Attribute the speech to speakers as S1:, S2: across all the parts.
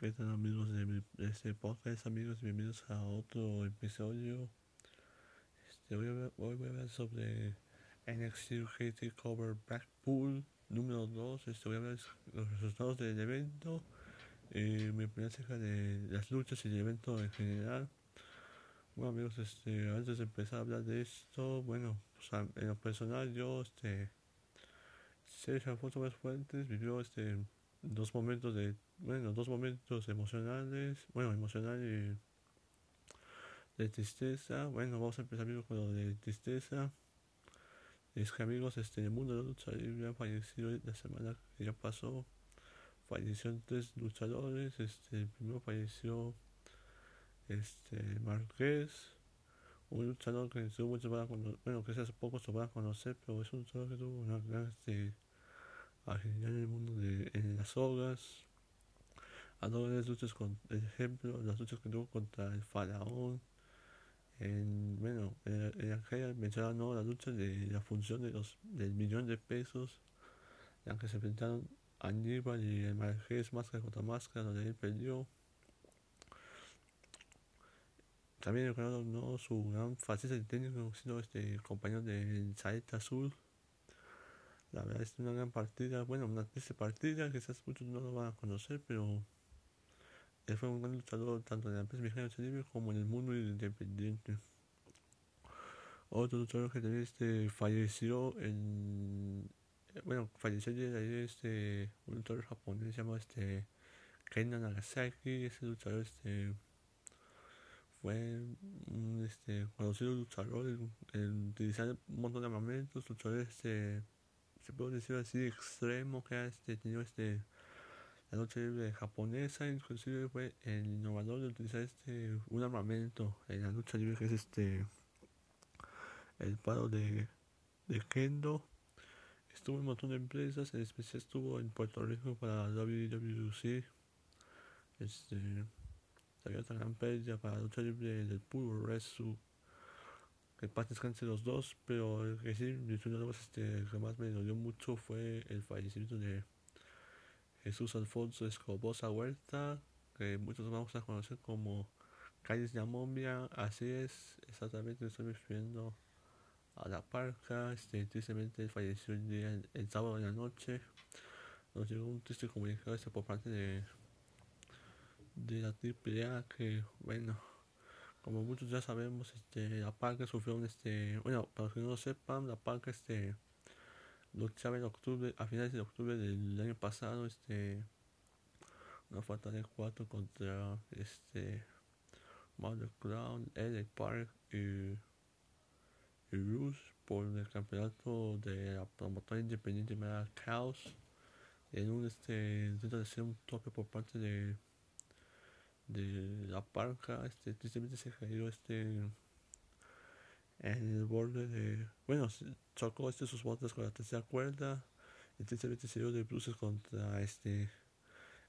S1: ¿Qué tal amigos de, este podcast, amigos? Bienvenidos a otro episodio. Este, hoy, voy voy a hablar sobre NXT GT Cover Blackpool número 2. Este, voy a hablar los resultados del evento. Y mi opinión acerca de las luchas y el evento en general. Bueno amigos, este, antes de empezar a hablar de esto, bueno, pues, en lo personal yo, este, Sergio Alfonso Más Fuentes vivió este dos momentos de, bueno, dos momentos emocionales, bueno, emocional y de tristeza. Bueno, vamos a empezar con lo de tristeza. Es que amigos, este, el mundo de la lucha libre ha fallecido la semana que ya pasó. Fallecieron tres luchadores. Este, primero falleció este Marqués, un luchador que estuvo mucho bueno, que hace poco se va a conocer, pero es un luchador que tuvo una gran este, en el mundo de en las sogas. Adoro las luchas con ejemplo, las luchas que tuvo contra el faraón. En, bueno, en, aquella mencionaba no la lucha de la función de los del millón de pesos, en que se enfrentaron Aníbal y el Marqués máscara contra máscara, donde él perdió. También recuerdo no su gran faceta de técnico, sino este compañero del Saeta Azul. La verdad es una gran partida, bueno, una triste partida, quizás muchos no lo van a conocer, pero él fue un gran luchador tanto en la empresa mexicana libre como en el mundo independiente. Otro luchador que también este, falleció en. Bueno, falleció ayer este, un luchador japonés llamado este, Kenan Nagasaki. Ese luchador este, fue un este, conocido luchador en utilizar un montón de armamentos, luchador este se puede decir así, extremo que ha este, tenido este, la noche libre japonesa, inclusive fue el innovador de utilizar este, un armamento en la lucha libre que es este, el paro de, de Kendo. Estuvo en un montón de empresas, en especial estuvo en Puerto Rico para WWC. Este, salió otra gran pérdida para la lucha libre del puro Resu que paz descanse los dos, pero el que sí, este, que más me dolió mucho fue el fallecimiento de Jesús Alfonso Escobosa Huerta, que muchos vamos a conocer como Calles de Amombia, así es, exactamente estoy refiriendo a la parca, este, tristemente falleció el día, el, sábado en la noche, nos llegó un triste comunicado este por parte de de la AAA que bueno como muchos ya sabemos, este, la Parca sufrió un, este, bueno, para los que no lo sepan, la Parca, este, luchaba en octubre, a finales de octubre del año pasado, este, una falta de cuatro contra, este, Mother Crown, LA Park y, y Rush por el campeonato de la promotora independiente llamada Chaos, en un, este, intento de hacer un toque por parte de de la parca, este, tristemente se cayó este en el borde de, bueno, chocó este sus botas con la tercera cuerda, y tristemente se dio de bruces contra este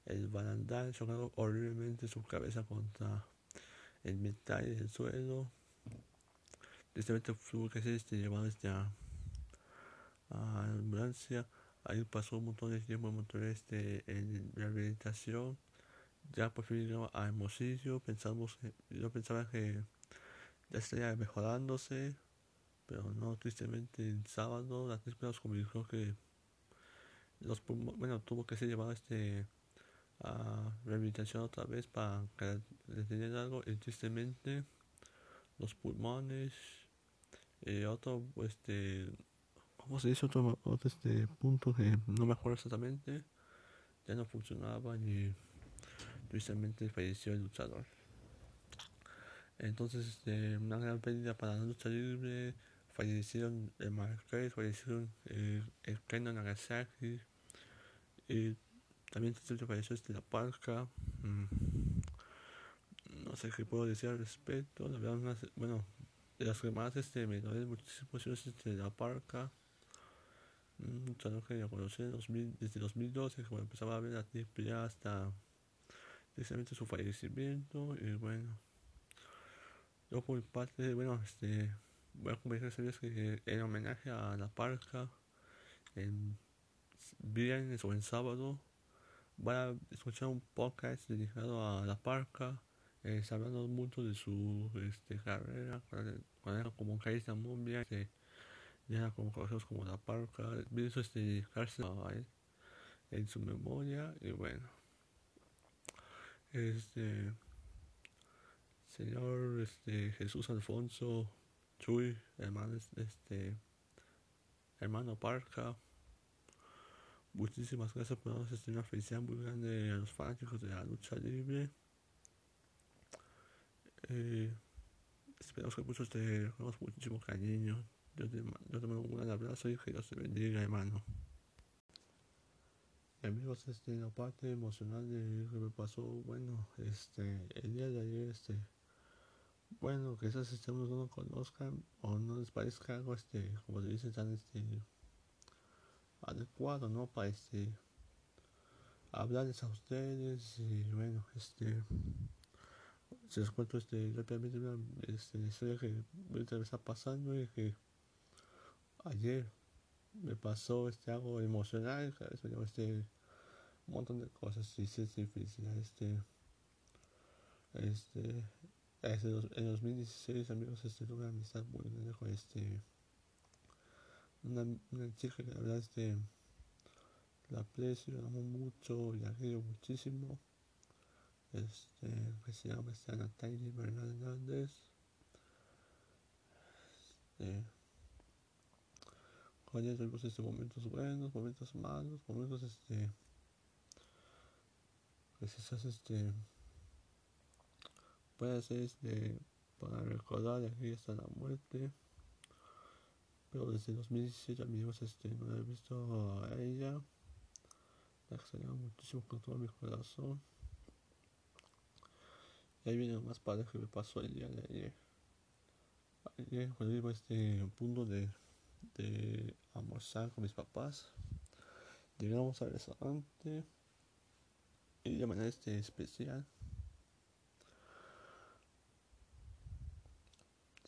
S1: el barandal, chocando horriblemente su cabeza contra el metal del suelo. Tristemente tuvo que ser este, llevado este, a, ambulancia. Ahí pasó un montón de tiempo en este, en rehabilitación ya por fin llegamos a Hermosillo, pensamos yo pensaba que ya estaría mejorándose, pero no, tristemente el sábado la tres nos comunicó que los bueno, tuvo que ser llevado este a rehabilitación otra vez para que le algo y tristemente los pulmones y otro este ¿cómo se dice otro, otro este punto que no me exactamente ya no funcionaban y tristemente falleció el luchador. Entonces, este, una gran pérdida para la lucha libre. Fallecieron el Marqués, fallecieron el, el Kenan Nagasaki. Y también falleció este, la Parca. Mm, no sé qué puedo decir al respecto. La bueno, de las que más este, me duele muchísimo es este, la Parca. Un luchador que ya conocí desde 2012, cuando empezaba a ver la triple hasta precisamente su fallecimiento y bueno yo por mi parte bueno este voy a conversar que en homenaje a la parca en viernes o en sábado van a escuchar un podcast dedicado a la parca, eh, hablando mucho de su este, carrera, cuando era como caída Mumbia, que ya era como conocidos como la parca, eso este, dedicarse a él en su memoria y bueno. Este señor este Jesús Alfonso Chuy, hermano este hermano Parca. Muchísimas gracias por darnos este, una felicidad muy grande a los fanáticos de la lucha libre. Eh, esperamos que muchos te muchísimo cariño. Yo te mando un gran abrazo y que Dios te bendiga, hermano. Amigos, este, la parte emocional de lo que me pasó, bueno, este, el día de ayer, este, bueno, que esas sistemas no lo conozcan o no les parezca algo, este, como se dice, tan, este, adecuado, ¿no? Para, este, hablarles a ustedes y, bueno, este, se les cuento, este, rápidamente una, este, historia que me está pasando y que ayer me pasó, este, algo emocional, este, un montón de cosas y sí es difícil, este, este, en 2016, amigos, este, tuve una amistad muy grande con este. Una, chica que la verdad este, la aprecio, la amo mucho y la quiero muchísimo. Este, que se llama este, Natalie Bernal Hernández. Este, ella tuvimos este, momentos buenos, momentos malos, momentos este. Que quizás este puede ser este, para recordar aquí está la muerte. Pero desde 2017 amigos este, no he visto a ella. La extrañaba muchísimo con todo mi corazón. Y ahí viene lo más padre que me pasó el día de ayer. Ayer cuando iba a este punto de, de almorzar con mis papás. Llegamos al restaurante. Y de manera este especial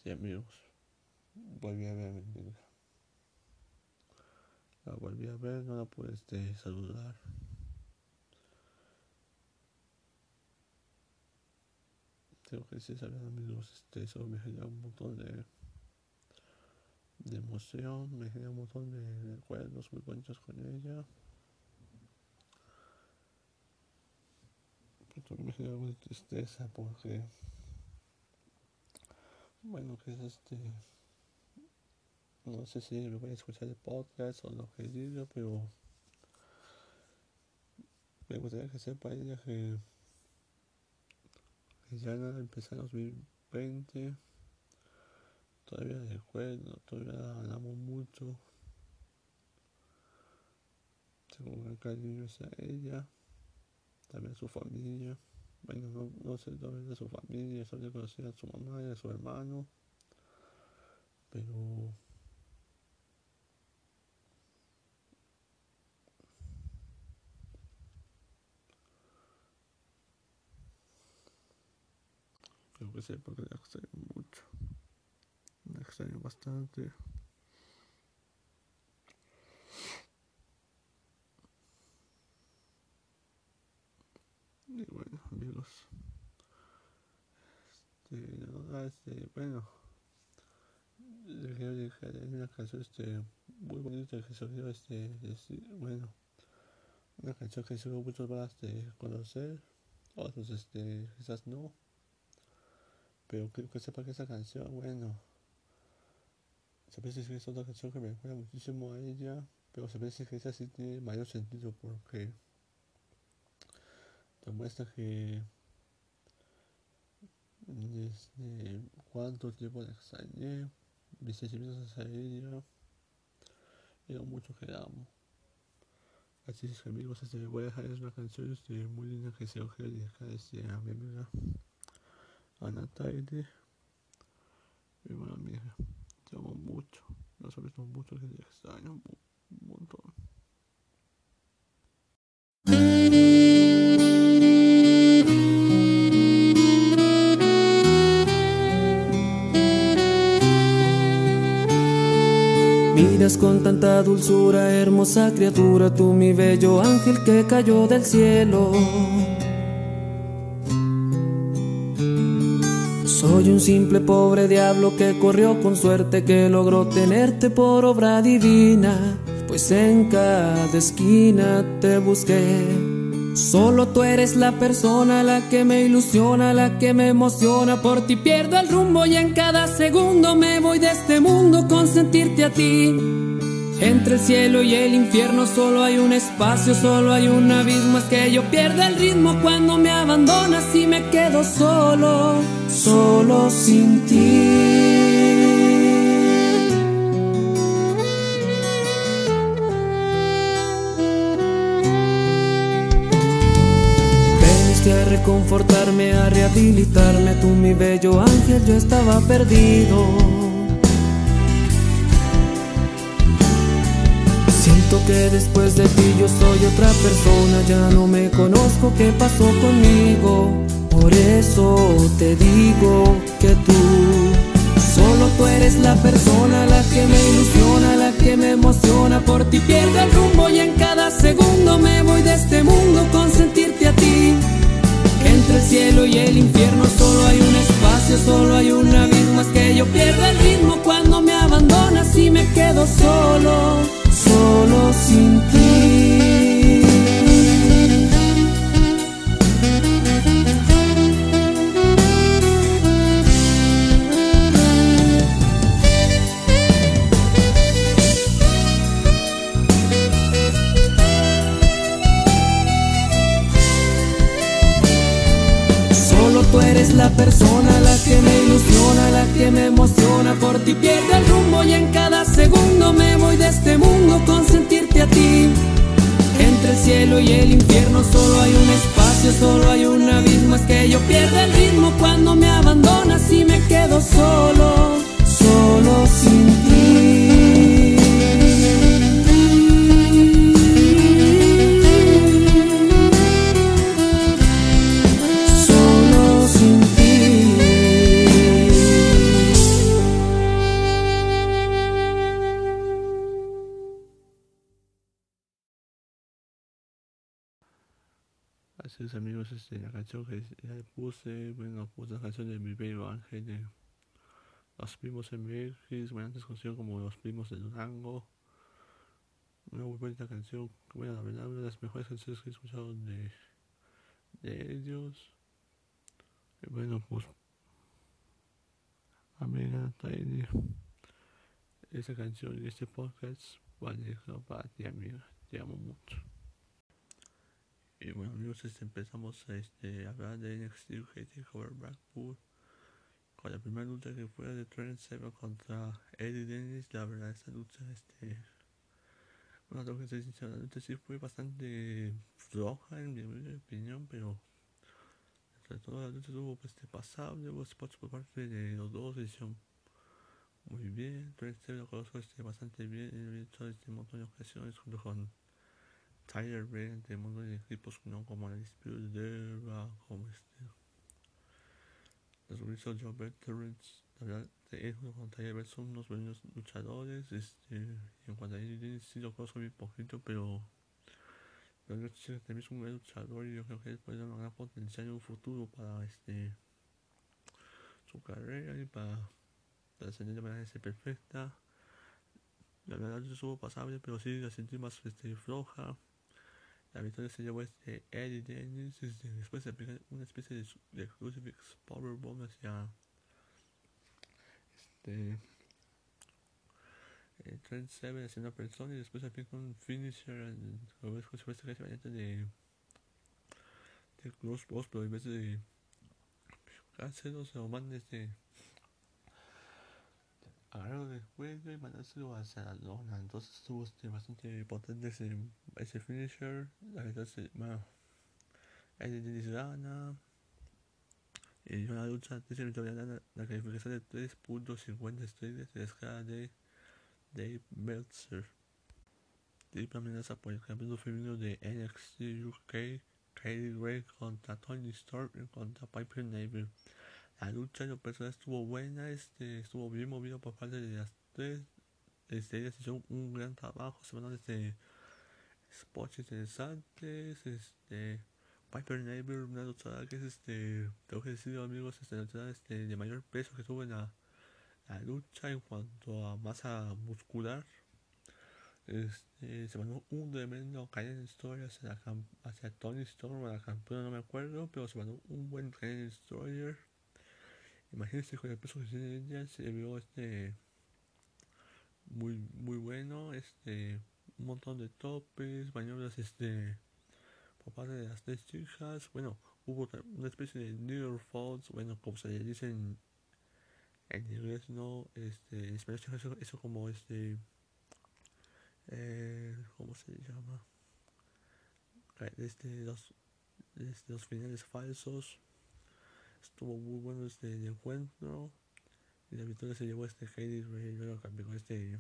S1: Sí, amigos. Volví a ver a mi amiga. La volví a ver, no la pude este, saludar. Tengo que decir, amigos, este, eso me genera un montón de, de emoción, me genera un montón de recuerdos muy bonitos con ella. Pero también me genera mucha tristeza porque bueno, que es este. No sé si me voy a escuchar el podcast o lo que diga, pero. Me gustaría que sepa ella que. Que ya nada empezar en 2020. Todavía recuerdo, todavía la amo mucho. Tengo gran cariño hacia ella, también a su familia. Bueno, no, no sé todavía de su familia, solo conocía a su mamá y a su hermano. Pero creo que sé porque la extraño mucho. La extraño bastante. Y bueno, amigos. Este, este, bueno. hay una canción este, muy bonita que olvidó este, este, bueno. Una canción que seguro muchos van a este, conocer. Otros este, quizás no. Pero creo que sepa que esa canción, bueno. Se parece que es otra canción que me recuerda muchísimo a ella. Pero se parece que esa sí tiene mayor sentido porque demuestra que desde cuánto tiempo la extrañé, mis sentimientos hacia ella y lo mucho que la amo. Así es que amigos, este, voy a dejarles una canción este, muy linda que se quiero dedicar este, a mi amiga Ana Taide. Mi buena amiga, amo mucho, no sabes lo mucho que extraño, un montón.
S2: miras con tanta dulzura, hermosa criatura, tú mi bello ángel que cayó del cielo. Un simple pobre diablo que corrió con suerte, que logró tenerte por obra divina, pues en cada esquina te busqué. Solo tú eres la persona, la que me ilusiona, la que me emociona. Por ti pierdo el rumbo y en cada segundo me voy de este mundo con sentirte a ti. Entre el cielo y el infierno solo hay un espacio, solo hay un abismo. Es que yo pierdo el ritmo cuando me abandonas y me quedo solo, solo sin ti. a reconfortarme, a rehabilitarme. Tú, mi bello ángel, yo estaba perdido. Que después de ti yo soy otra persona, ya no me conozco qué pasó conmigo. Por eso te digo que tú, solo tú eres la persona, la que me ilusiona, la que me emociona. Por ti pierdo el rumbo y en cada segundo me voy de este mundo con sentirte a ti. Entre el cielo y el infierno solo hay un espacio, solo hay un abismo. Es que yo pierdo el ritmo cuando me abandonas y me quedo solo, solo sin ti. la persona, la que me que me emociona. Por ti pierdo el rumbo y en cada segundo me voy de este mundo con sentirte a ti. Entre el cielo y el infierno solo hay un espacio, solo hay un abismo. Es que yo pierdo el ritmo cuando me abandonas y me quedo solo
S1: amigos, este, la canción que puse, bueno, puse la canción de mi bello ángel de Los Primos MX, bueno, antes conocido como Los Primos de Durango. Una muy buena canción, bueno, la verdad, una de las mejores canciones que he escuchado de, de ellos. Y bueno, pues, amiga, Tiny, esta canción y este podcast, vale, para ti, amiga, te amo mucho. Y bueno amigos, este, empezamos a este, hablar de NXT UK Cover Blackpool con la primera lucha que fue de Trent Seven contra Eddie Dennis. La verdad, esta lucha, este, bueno, tengo que ser sincero, la lucha sí fue bastante floja en mi opinión, pero entre todo la lucha tuvo pues, este, pasable, hubo spots por parte de los dos, hicieron muy bien. Trent Seven lo conozco este, bastante bien, he hecho este, montón de ocasiones junto con Tyler Bate tenemos de equipos ¿no? como el Spirit de como este los Rizzo Joe Veterans la verdad él con Tyler Bate son unos buenos luchadores este en cuanto a él sí lo conozco bien poquito pero pero yo que también es un buen luchador y yo creo que puede dar una gran potencial en un futuro para este su carrera y para, para ascender de manera perfecta la verdad estuvo pasable pero sí la sentí más este, floja la victoria se llevó este Eddie Dennis. Después se aplica una especie de, de Crucifix Powerbomb hacia este eh, Trent Seven hacia una persona y después aplica un finisher como es fue este variante de de Crossbows pero en vez de se lo manda este agarrarlo del cuello y mandárselo hacia la lona. Entonces estuvo este, bastante potente ese, ese finisher. La verdad se bueno, el de gana. Y yo la lucha tercera victoria la, la calificación de 3.50 estrellas de la escala de Dave Meltzer. Triple amenaza por el campeonato femenino de NXT UK. Katie Ray contra Tony Storm y contra Piper Neville. La lucha de personal estuvo buena, este, estuvo bien movido por parte de las tres, este, ellas hicieron un gran trabajo, se mandaron este spots interesantes, este Piper Neighbor, una luchadora que es este, tengo que decir amigos, este, luchadora este, de mayor peso que tuvo en la, la lucha en cuanto a masa muscular. Este, se mandó un tremendo Canyon Destroyer hacia, hacia Tony Storm, la campeona, no me acuerdo, pero se mandó un buen Canyon Destroyer. Imagínense con el peso que tiene ella, se vio este muy muy bueno, este un montón de topes, maniobras este por parte de las tres chicas. Bueno, hubo una especie de New Falls, bueno, como se dice en, en inglés, no, este, en español eso, eso como este, eh, ¿cómo se llama? Este, los, este, los finales falsos. Estuvo muy bueno este encuentro. Y la victoria se llevó este Heidi bueno, cambió este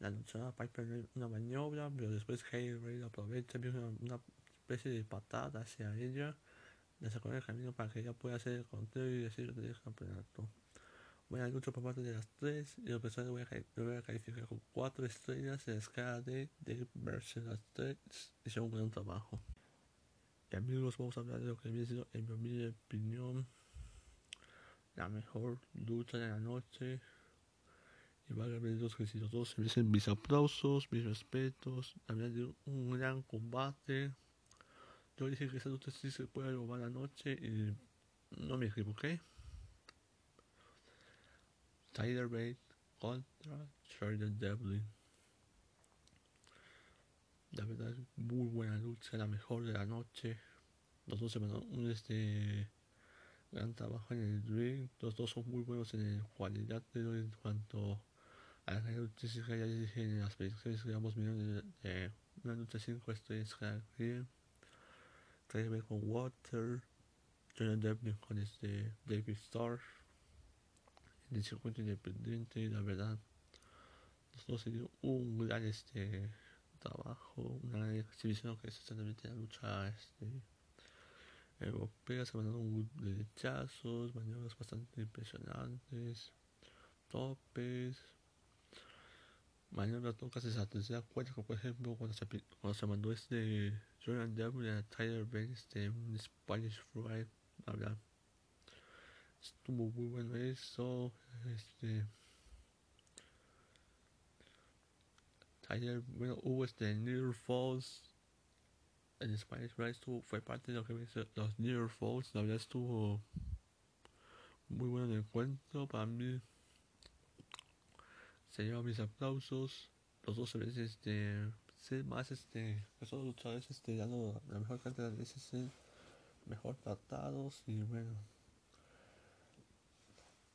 S1: la luchaba Piper una maniobra, pero después Heidi Ray aprovecha, una, una especie de patada hacia ella, le sacó el camino para que ella pueda hacer el conteo y decir del campeonato. Buena lucha por parte de las tres y los personajes voy a, voy a calificar con cuatro estrellas en la escala de, de versus las tres. Hicieron un gran trabajo. Y amigos, vamos a hablar de lo que había sido, en mi opinión, la mejor lucha de la noche. Y ver los que si los dos se merecen mis aplausos, mis respetos. Había sido un gran combate. Yo dije que esa lucha sí se puede robar la noche y no me equivoqué. Tyler Bate contra Sheridan Devlin. La verdad, muy buena lucha, la mejor de la noche. Los dos se un este gran trabajo en el ring. Los dos son muy buenos en la cualidad de en cuanto a la lucha que ya dije en las predicciones que viendo de, una lucha 5 estrellas. Tyler Bate con Water. Jordan Devlin con este David Starr del circuito independiente, la verdad, los dos se dio un gran este trabajo, una exhibición que es exactamente la lucha este, europea, se mandaron derechazos, maniobras bastante impresionantes, topes, maniobras tocas de la tercera como por ejemplo cuando se, cuando se mandó este Jordan Devil a Tyler Bate, este, un Spanish Fry, la verdad estuvo muy bueno eso este ayer bueno hubo este Near Falls en Spanish Rise estuvo, fue parte de lo que me hizo los Near Falls la verdad estuvo muy bueno el encuentro para mí. Se llevan mis aplausos. Los dos veces este ser más este esos luchadores este dando la mejor cantidad de veces ser mejor tratados y bueno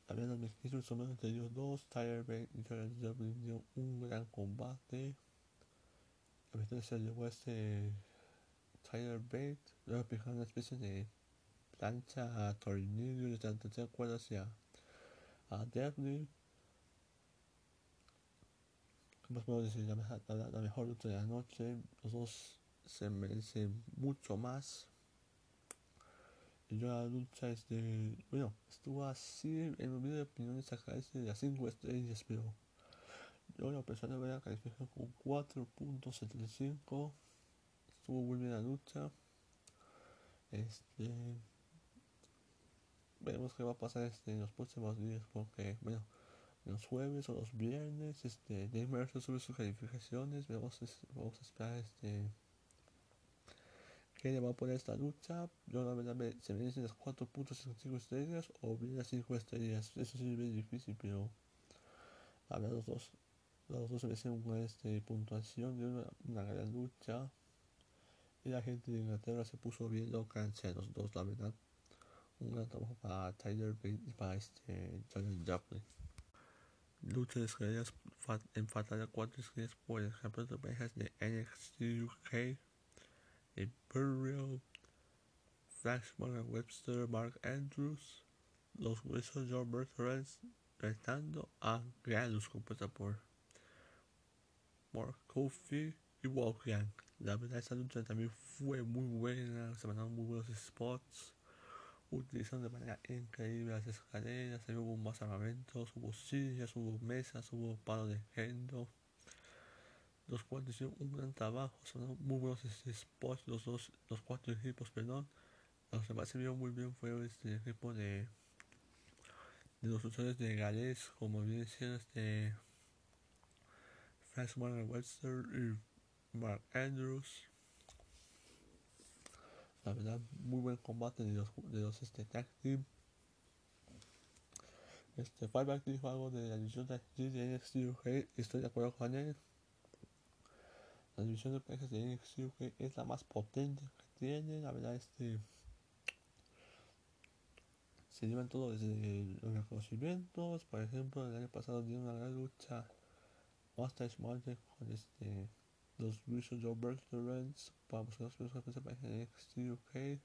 S1: también los mexicanos son ellos dos, Tyler Bate y Jordan Devlin dio un gran combate. La victoria se llevó a este Tyler Bate, luego aplicaron una especie de plancha a tornillo desde la tercera cuerda hacia a Devlin. Como puedo decir, la, la, la mejor lucha de la noche. Los dos se merecen mucho más. Yo la lucha este bueno estuvo así en mi video de opiniones acá este de las 5 estrellas pero yo la persona voy a calificar con 4.75 estuvo muy bien la lucha este veremos qué va a pasar este en los próximos días porque bueno los jueves o los viernes este Dave sube sus calificaciones vamos, vamos a esperar este le va a poner esta lucha. Yo la verdad me, se me dicen las 4.5 estrellas o bien las 5 estrellas. Eso sí es bien difícil, pero a ver los dos. Los dos se me hacen una este, puntuación de una, una, gran lucha. Y la gente de Inglaterra se puso bien loca entre los dos, la verdad. Un gran trabajo para Tyler Bate y para este Jordan Joplin. Lucha de estrellas empatada 4 estrellas por el campeonato de parejas de NXT UK Imperial, Flash Morgan Webster, Mark Andrews, los huesos John Bertrand retando a Galus compuesta por Mark Kofi y Wolfgang. La verdad esta lucha también fue muy buena, se mandaron muy buenos spots, utilizando de manera increíble las escaleras, hubo más armamentos, hubo sillas, hubo mesas, hubo palo de gendo. Los cuatro hicieron un gran trabajo, son muy buenos spots, los dos, los cuatro equipos, perdón. Los que más se vio muy bien fue este equipo de, de los usuarios de Gales, como bien siendo este Frank Webster y Mark Andrews. La verdad, muy buen combate de los, de los este, tag team. Este, Fireback dijo algo de la división de NXT UK estoy de acuerdo con él. La división de parejas de NXT es la más potente que tiene. La verdad, este. Se llevan todo desde los reconocimientos. Por ejemplo, el año pasado dieron una gran lucha Mustache Mountain con este los Visual Joe Veterans para buscar los primeros campeones de NXT UK.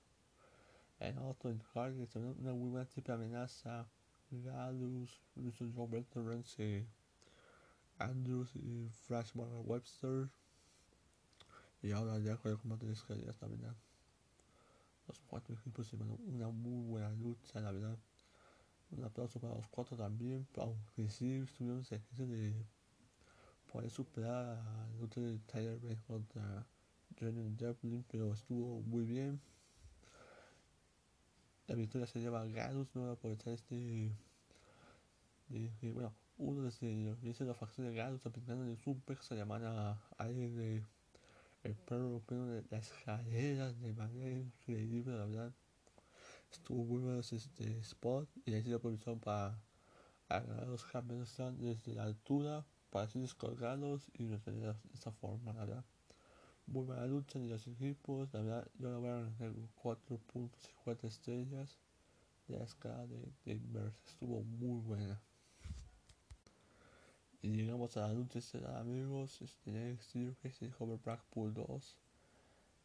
S1: En otro en Hardy, una muy buena triple amenaza. Galus, Visual Joe Veterans y Andrews y Flash Webster. Y ahora ya con el combate de escaleras, la verdad. Los cuatro equipos se una muy buena lucha, la verdad. Un aplauso para los cuatro también, aunque sí estuvieron ejercicio de poder superar a lucha de Tyler Bate contra Jordan Devlin, pero estuvo muy bien. La victoria se lleva a Galus, no va a aprovechar este. De, bueno, uno de los de la facción de Galus aplicando el super se llamara a alguien de el perro pero de las escaleras de manera increíble, la verdad. Estuvo muy bueno este spot y ahí se aprovechó para agarrar los campeones desde la altura para así descolgarlos y retener de esta forma, la verdad. Muy buena lucha de los equipos, la verdad, yo la voy a ganar 4 puntos y 4 estrellas. La escala de, de Inverse estuvo muy buena. Y llegamos a la estelar, amigos. Este NXT que se dijo Blackpool 2.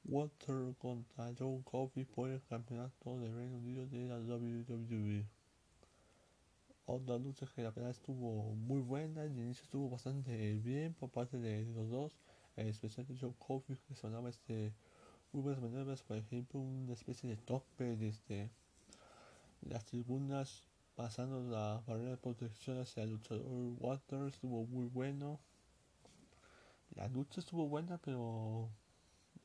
S1: Walter contra John Coffey por el campeonato de Reino Unido de la WWE otra lucha que la verdad estuvo muy buena, el inicio estuvo bastante bien por parte de los dos, especialmente Joe Coffey que sonaba este muy buenas maniobras, por ejemplo una especie de tope desde las tribunas pasando la barrera de protección hacia el luchador Walter estuvo muy bueno. La lucha estuvo buena pero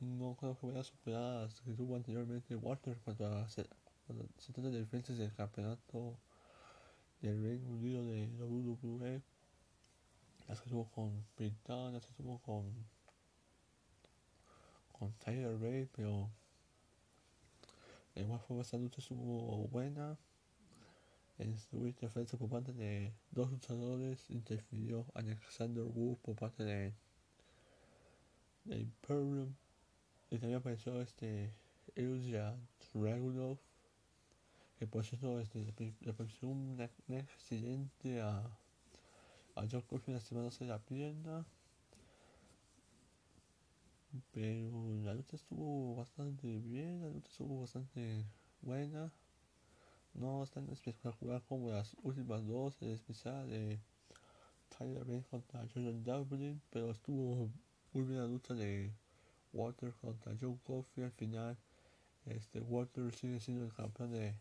S1: no creo que vaya a superar a las que tuvo anteriormente Walter cuando se, cuando se trata de diferencias del campeonato del Reino Unido de WWE. Las que estuvo con Pintana, las que estuvo con con Tyler Ray, pero de igual forma esta lucha estuvo buena. En su interferencia por parte de dos luchadores interfirió Alexander Wu por parte de, de Imperium y también apareció este Ilya Dragunov que por cierto este, le pareció un, un, accidente a, a John Coffey lastimándose la pierna pero la lucha estuvo bastante bien, la lucha estuvo bastante buena no tan espectacular como las últimas dos, en especial de Tyler Bate contra Jordan Dublin, pero estuvo muy bien lucha de Walter contra John Coffey al final este Walter sigue siendo el campeón de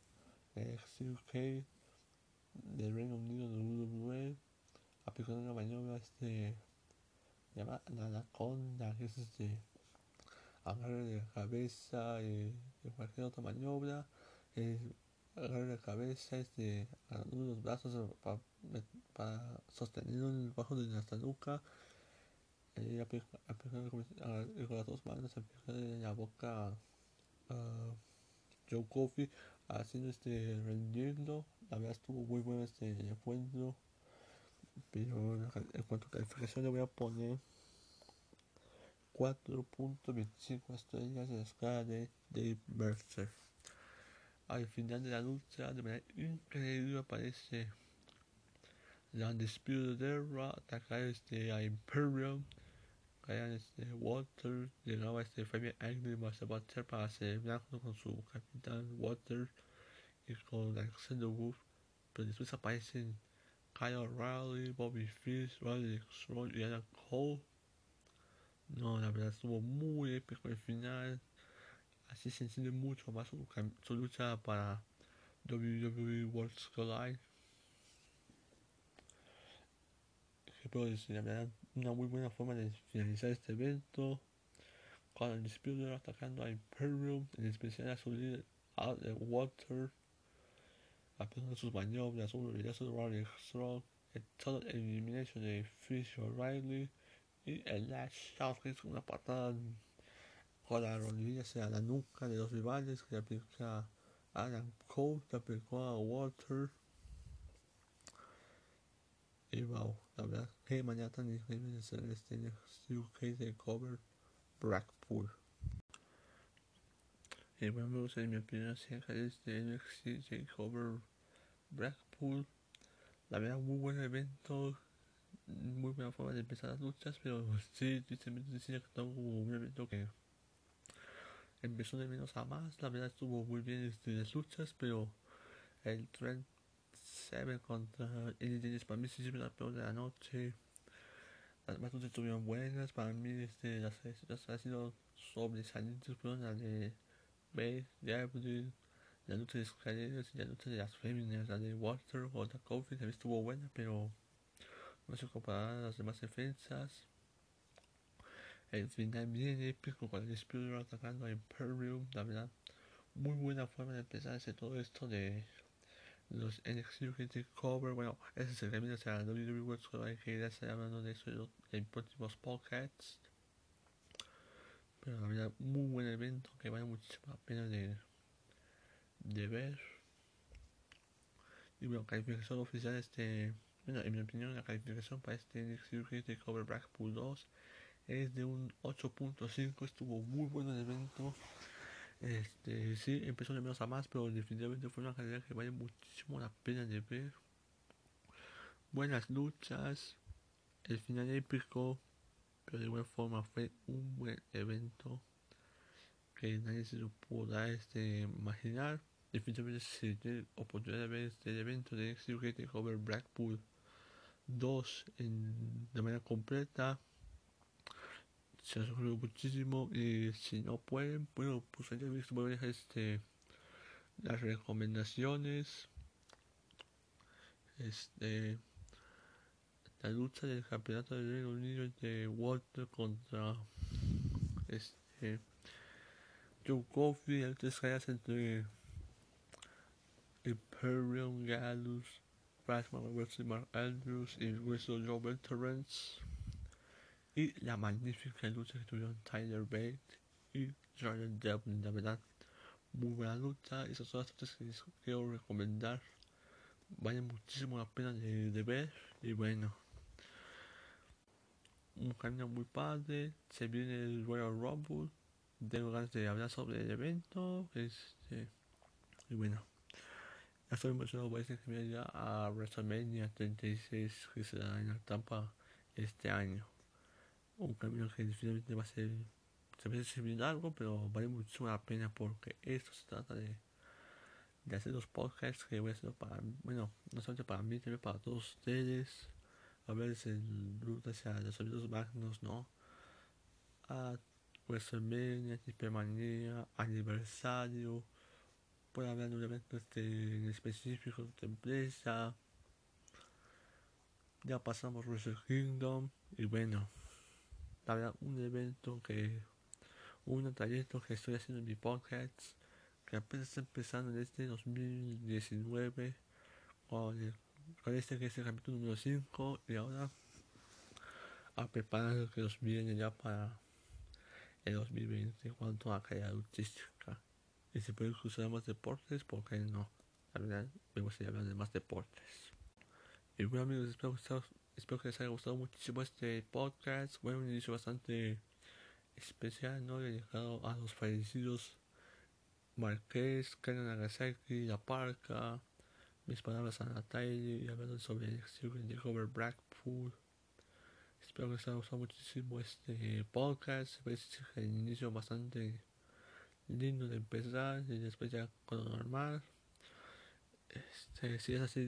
S1: UK del Reino Unido de WWE aplicando una maniobra este llama la anaconda que es este agarre de cabeza y de cualquier otra maniobra agarre de cabeza este los brazos para, para sostenerlo bajo de la nuca y aplicar con las dos manos aplicar en la boca uh, Joe Coffey haciendo este rendirlo. La verdad estuvo muy bueno este encuentro. Pero en cuanto a calificación le voy a poner 4.25 estrellas en la escala de Dave Mercer. Al final de la lucha, de manera increíble, aparece la Undisputed Era, atacar este, a Imperium, caían este, Water, llegaba este Fabian Angry Master Butcher para celebrar junto con su capitán Water y con Alexander Wolf, pero después aparecen Kyle O'Reilly, Bobby Fish, Alex Roy y Adam Cole. No, la verdad estuvo muy épico el final. Así se entiende mucho más su, su lucha para WWE World Collide. Verdad, una muy buena forma de finalizar este evento. Con el Disputer atacando a Imperium, en especial a su líder, de Water. Aplicando sus maniobras, un reverso de Rolling Strong, el total elimination de Fish O'Reilly y el Lash que es una patada la rodilla hacia la nuca de los rivales que aplica a Adam Cole, que aplicó a Walter. Y wow, la verdad, que mañana tan increíble de hacer este UK de cover Blackpool. Y bueno, gusta mi opinión acerca de este NXT Takeover Blackpool. La verdad, muy buen evento, muy buena forma de empezar las luchas, pero sí, tristemente decía que estaba como un evento que empezó de menos a más. La verdad, estuvo muy bien este, las luchas, pero el Trend 7 contra el para mí sí es la peor de la noche. Las más estuvieron buenas, para mí este, las, las ha sido sobresalientes fueron las de Base, Abril, la lucha de escaleras y la lucha de las féminas, la de Water o la Coffee también estuvo buena, pero no se comparaba a las demás defensas. El final bien épico con el Spirit atacando a Imperium, la verdad, muy buena forma de empezar ese todo esto de los NXT Cover. Bueno, ese es el camino hacia la WWE World Cup, hay que ir hablando de eso en próximos podcasts. Pero la verdad, muy buen evento que vale muchísimo la pena de, de ver. Y bueno, calificación oficial este. Bueno, en mi opinión, la calificación para este NXT Cover Blackpool 2 es de un 8.5. Estuvo muy bueno el evento. Este, sí, empezó de menos a más, pero definitivamente fue una calidad que vale muchísimo la pena de ver. Buenas luchas, el final épico, pero de igual forma fue un buen evento que nadie se lo pudo este, imaginar. Definitivamente si tiene oportunidad de ver este evento de NXT Cover Blackpool 2 en, de manera completa se ha sufrido muchísimo y si no pueden, bueno, pues ya visto este las recomendaciones. Este la lucha del campeonato del Reino Unido de Walter contra este Joe Coffey caídas entre Imperium Gallus vs Mark Andrews y Wrestle Joe Veterans y la magnífica lucha que tuvieron Tyler Bate y Jordan Devlin, la verdad, muy buena lucha. Esas son las luchas que les quiero recomendar. Vale muchísimo la pena de, ver. Y bueno, un camino muy padre. Se viene el Royal Rumble. Tengo ganas de hablar sobre el evento. Este, y bueno, ya estoy emocionado por este que me a WrestleMania 36 que será en Tampa este año un camino que definitivamente va a ser se va a ser largo pero vale mucho la pena porque esto se trata de de hacer los podcasts que voy a hacer para bueno no solamente para mí también para todos ustedes. Hablar de ruta hacia los eventos magnos no a WrestleMania, Hipermanía, aniversario. Puedo hablar de un evento este, en específico de empresa. Ya pasamos Wrestle Kingdom y bueno la verdad un evento que un trayecto que estoy haciendo en mi podcast que apenas está empezando en este 2019 con, este que es el capítulo número 5 y ahora a preparar lo que nos viene ya para el 2020 en cuanto a calidad artística. Y si puede usar más deportes porque no la verdad me gustaría hablar de más deportes. Y bueno amigos espero que Espero que les haya gustado muchísimo este podcast. Fue un inicio bastante especial, ¿no? Dedicado a los fallecidos Marqués, Karen Nagasaki, La Parca, mis palabras a Natalie y hablando sobre el de Cover Blackpool. Espero que les haya gustado muchísimo este podcast. Es el inicio bastante lindo de empezar y después ya con lo normal. Este, si es así,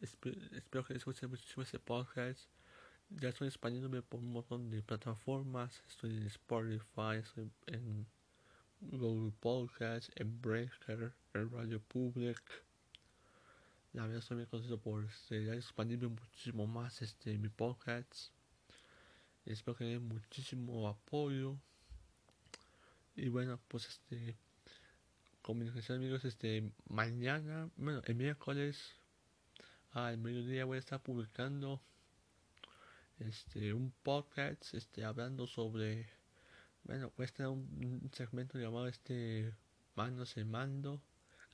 S1: espero que les guste muchísimo este podcast. Ya estoy expandiéndome por un montón de plataformas. Estoy en Spotify, estoy en Google Podcast, en Breaker, en Radio Public, La verdad estoy muy contento por este, expandirme muchísimo más este, mi podcast. Espero que den muchísimo apoyo. Y bueno, pues este, comunicación amigos, este, mañana, bueno, el miércoles al mediodía voy a estar publicando este un podcast este hablando sobre bueno voy a estar un, segmento llamado este manos en mando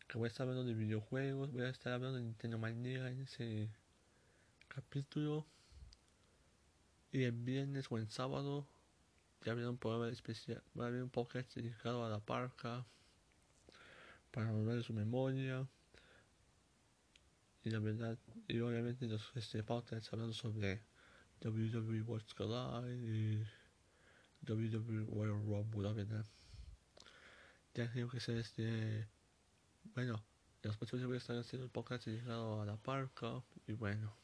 S1: que voy a estar hablando de videojuegos voy a estar hablando de Nintendo Manía en ese capítulo y el viernes o el sábado ya habrá un programa especial va a haber un podcast dedicado a la parca para de su memoria y la verdad y obviamente los este podcasts hablando sobre WWE World Collide y WWE Royal Rumble, la verdad. Ya que sea este. Bueno, los próximos voy a estar haciendo el podcast dedicado a la parca y bueno.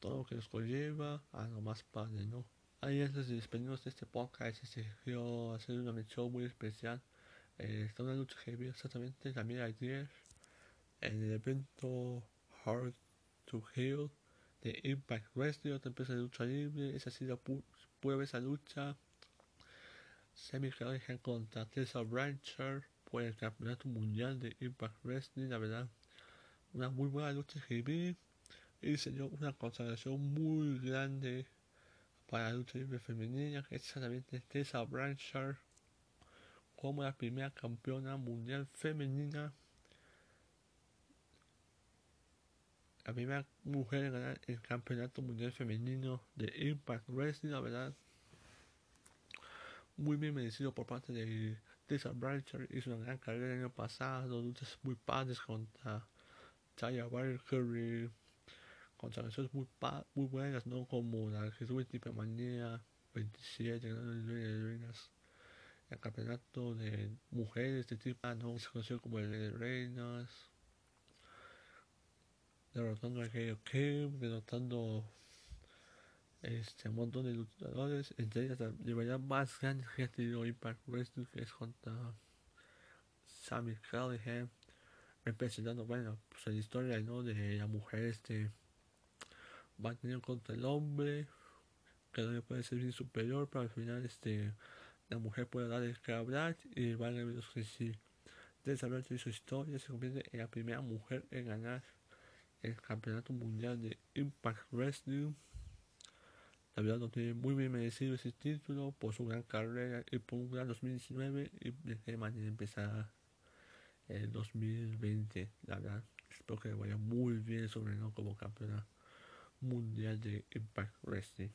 S1: Todo lo que nos conlleva a lo más padre, ¿no? Ahí antes de despedirnos de este podcast, este, quiero hacer una mención muy especial. Eh, está una lucha que exactamente también ayer en el evento Hard to Heal de Impact Wrestling, otra empresa de lucha libre. Esa ha sido prueba esa lucha. Semi Callihan contra Tessa Brancher por el campeonato mundial de Impact Wrestling. La verdad, una muy buena lucha que vi. Y se dio una consagración muy grande para la lucha libre femenina, exactamente Tessa Brancher como la primera campeona mundial femenina la primera mujer en ganar el campeonato mundial femenino de Impact Wrestling, la verdad. Muy bien merecido por parte de Tessa Blanchard. Hizo una gran carrera el año pasado, luchas muy padres contra Taya Valkyrie, contra canciones muy, muy buenas, ¿no? Como la que tuvo tipo manía 27, reinas. El campeonato de mujeres de tipo, ¿no? Se conoció como el de reinas derrotando a Gail Kim, derrotando este, un montón de luchadores, entre ellas la más grande que ha tenido Impact Wrestling, que es contra Sammy Callahan, representando, bueno, pues la historia ¿no? de la mujer este va a tener contra el hombre, que no le puede ser superior, pero al final este la mujer puede dar el que hablar y van a ver que si de su historia se convierte en la primera mujer en ganar el campeonato mundial de Impact Wrestling. La verdad no tiene muy bien merecido ese título por su gran carrera y por un gran 2019 y de qué manera empezar el 2020. La verdad, espero que vaya muy bien sobre no como campeona mundial de Impact Wrestling.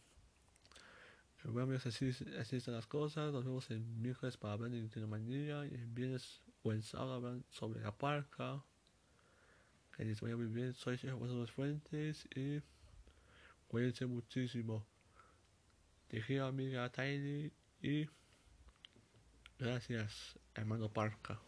S1: Bueno amigos, así, así están las cosas. Nos vemos el miércoles para hablar de Nintendo y el viernes o el sábado sobre la parca que les vaya muy bien. Soy Sergio Fuentes y cuídense muchísimo. Dejé a amiga Tiny y gracias, hermano Parca.